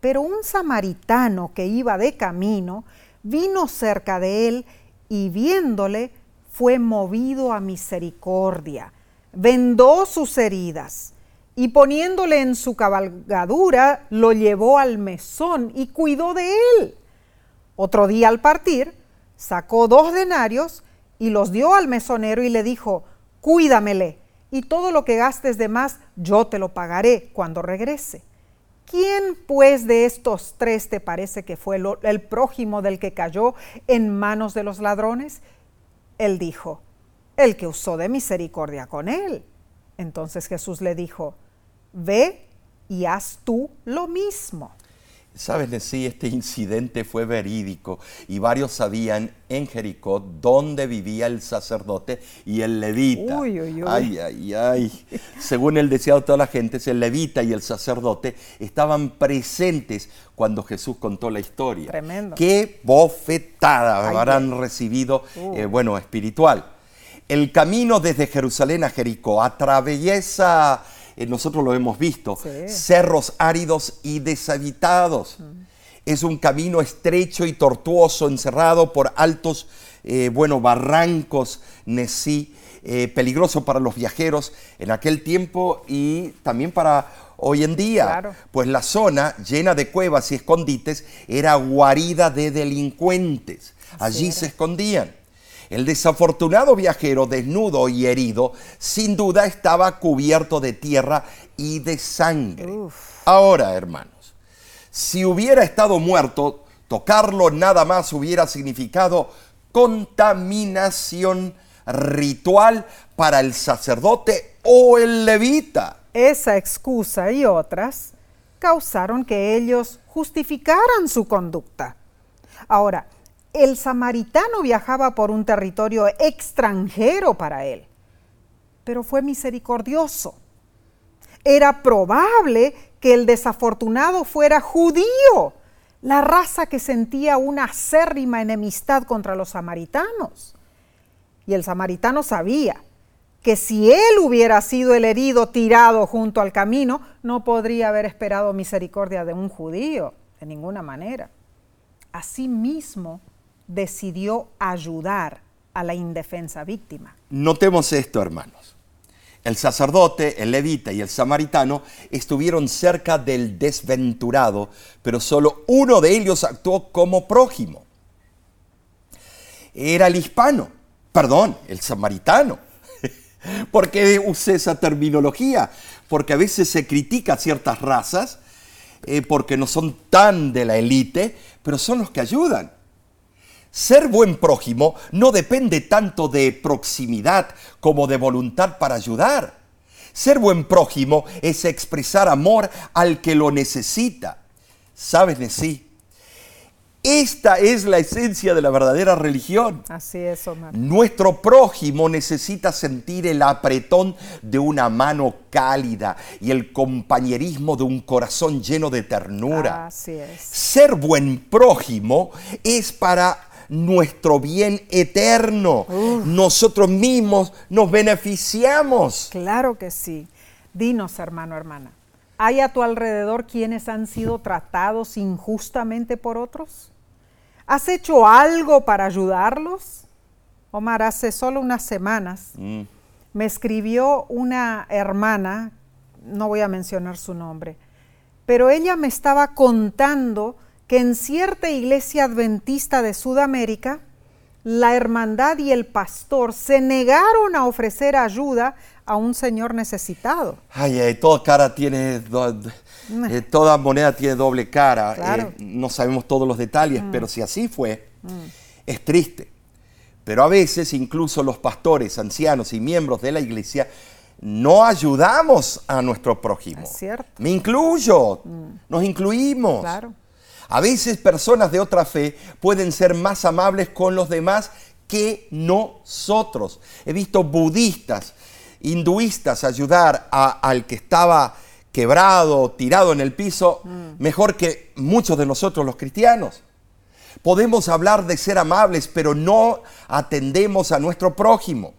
Pero un samaritano que iba de camino vino cerca de él y viéndole fue movido a misericordia, vendó sus heridas y poniéndole en su cabalgadura, lo llevó al mesón y cuidó de él. Otro día al partir, sacó dos denarios y los dio al mesonero y le dijo, cuídamele, y todo lo que gastes de más yo te lo pagaré cuando regrese. ¿Quién pues de estos tres te parece que fue el prójimo del que cayó en manos de los ladrones? Él dijo, el que usó de misericordia con él. Entonces Jesús le dijo, ve y haz tú lo mismo. Sabes, sí, este incidente fue verídico y varios sabían en Jericó dónde vivía el sacerdote y el levita. Uy, uy, uy. Ay, ay, ay. Según el deseado de toda la gente, el levita y el sacerdote estaban presentes cuando Jesús contó la historia. Tremendo. Qué bofetada habrán recibido, uh. eh, bueno, espiritual. El camino desde Jerusalén a Jericó atraviesa eh, nosotros lo hemos visto, cerros áridos y deshabitados. Es un camino estrecho y tortuoso, encerrado por altos, eh, bueno, barrancos, Nesí, eh, peligroso para los viajeros en aquel tiempo y también para hoy en día, pues la zona llena de cuevas y escondites era guarida de delincuentes. Allí se escondían. El desafortunado viajero, desnudo y herido, sin duda estaba cubierto de tierra y de sangre. Ahora, hermanos, si hubiera estado muerto, tocarlo nada más hubiera significado contaminación ritual para el sacerdote o el levita. Esa excusa y otras causaron que ellos justificaran su conducta. Ahora, el samaritano viajaba por un territorio extranjero para él, pero fue misericordioso. Era probable que el desafortunado fuera judío, la raza que sentía una acérrima enemistad contra los samaritanos. Y el samaritano sabía que si él hubiera sido el herido tirado junto al camino, no podría haber esperado misericordia de un judío, de ninguna manera. Asimismo, decidió ayudar a la indefensa víctima. Notemos esto, hermanos. El sacerdote, el levita y el samaritano estuvieron cerca del desventurado, pero solo uno de ellos actuó como prójimo. Era el hispano perdón, el samaritano. ¿Por qué usé esa terminología? Porque a veces se critica a ciertas razas eh, porque no son tan de la élite, pero son los que ayudan. Ser buen prójimo no depende tanto de proximidad como de voluntad para ayudar. Ser buen prójimo es expresar amor al que lo necesita. ¿Sabes de sí? Esta es la esencia de la verdadera religión. Así es, Omar. Nuestro prójimo necesita sentir el apretón de una mano cálida y el compañerismo de un corazón lleno de ternura. Así es. Ser buen prójimo es para nuestro bien eterno. Nosotros mismos nos beneficiamos. Claro que sí. Dinos, hermano, hermana, ¿hay a tu alrededor quienes han sido tratados injustamente por otros? ¿Has hecho algo para ayudarlos? Omar, hace solo unas semanas mm. me escribió una hermana, no voy a mencionar su nombre, pero ella me estaba contando que en cierta iglesia adventista de Sudamérica, la hermandad y el pastor se negaron a ofrecer ayuda a un señor necesitado. Ay, ay, toda cara tiene, eh, toda moneda tiene doble cara. Eh, no sabemos todos los detalles, mm. pero si así fue, mm. es triste. Pero a veces incluso los pastores, ancianos y miembros de la iglesia no ayudamos a nuestro prójimo. Es cierto. Me incluyo, mm. nos incluimos. Claro. A veces personas de otra fe pueden ser más amables con los demás que nosotros. He visto budistas hinduistas ayudar al que estaba quebrado, tirado en el piso, mm. mejor que muchos de nosotros los cristianos. Podemos hablar de ser amables, pero no atendemos a nuestro prójimo.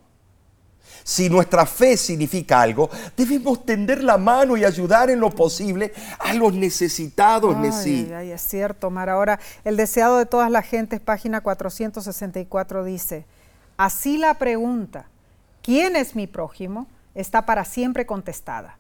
Si nuestra fe significa algo, debemos tender la mano y ayudar en lo posible a los necesitados. Ay, ay, es cierto, Mar. Ahora, el deseado de todas las gentes, página 464, dice, así la pregunta, ¿quién es mi prójimo? está para siempre contestada.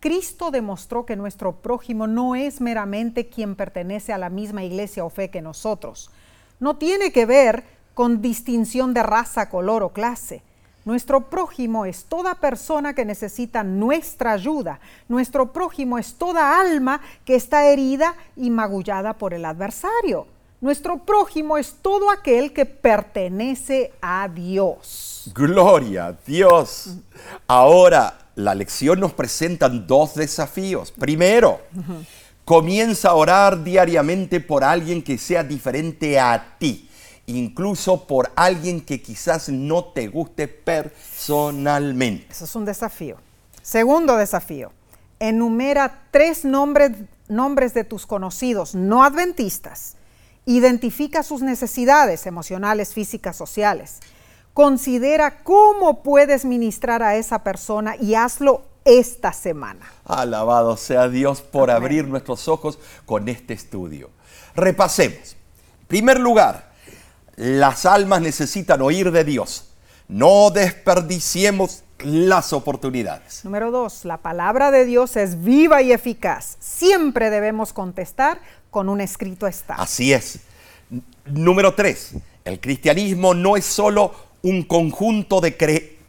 Cristo demostró que nuestro prójimo no es meramente quien pertenece a la misma iglesia o fe que nosotros. No tiene que ver con distinción de raza, color o clase. Nuestro prójimo es toda persona que necesita nuestra ayuda. Nuestro prójimo es toda alma que está herida y magullada por el adversario. Nuestro prójimo es todo aquel que pertenece a Dios. Gloria a Dios. Ahora, la lección nos presenta dos desafíos. Primero, comienza a orar diariamente por alguien que sea diferente a ti, incluso por alguien que quizás no te guste personalmente. Eso es un desafío. Segundo desafío, enumera tres nombres, nombres de tus conocidos no adventistas Identifica sus necesidades emocionales, físicas, sociales. Considera cómo puedes ministrar a esa persona y hazlo esta semana. Alabado sea Dios por abrir nuestros ojos con este estudio. Repasemos. En primer lugar, las almas necesitan oír de Dios. No desperdiciemos las oportunidades. Número dos, la palabra de Dios es viva y eficaz. Siempre debemos contestar con un escrito está. Así es. Número tres, el cristianismo no es solo un conjunto de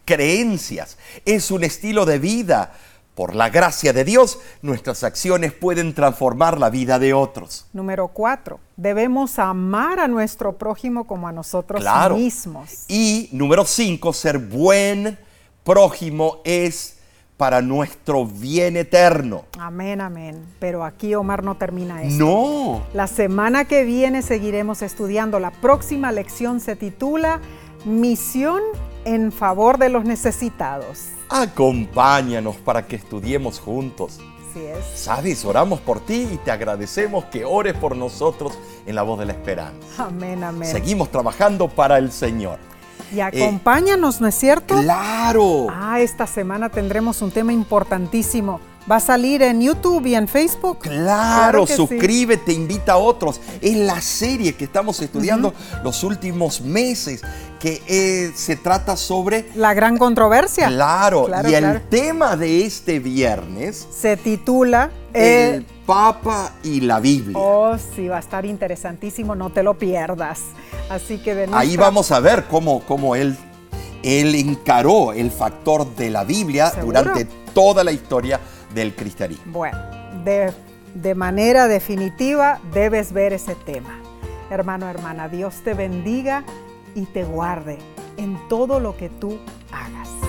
creencias, es un estilo de vida. Por la gracia de Dios, nuestras acciones pueden transformar la vida de otros. Número cuatro, debemos amar a nuestro prójimo como a nosotros mismos. Y número cinco, ser buen prójimo es para nuestro bien eterno. Amén, amén. Pero aquí Omar no termina esto. No. La semana que viene seguiremos estudiando. La próxima lección se titula Misión en favor de los necesitados. Acompáñanos para que estudiemos juntos. Así es. Sabes, oramos por ti y te agradecemos que ores por nosotros en la voz de la esperanza. Amén, amén. Seguimos trabajando para el Señor. Y acompáñanos, ¿no es cierto? Claro. Ah, esta semana tendremos un tema importantísimo. Va a salir en YouTube y en Facebook. Claro, suscríbete, invita a otros. Es la serie que estamos estudiando los últimos meses, que eh, se trata sobre... La gran controversia. Claro, y el tema de este viernes... Se titula... El Papa y la Biblia. Oh, sí, va a estar interesantísimo, no te lo pierdas. Así que de Ahí vamos a ver cómo, cómo él, él encaró el factor de la Biblia durante toda la historia del cristianismo. Bueno, de, de manera definitiva debes ver ese tema. Hermano, hermana, Dios te bendiga y te guarde en todo lo que tú hagas.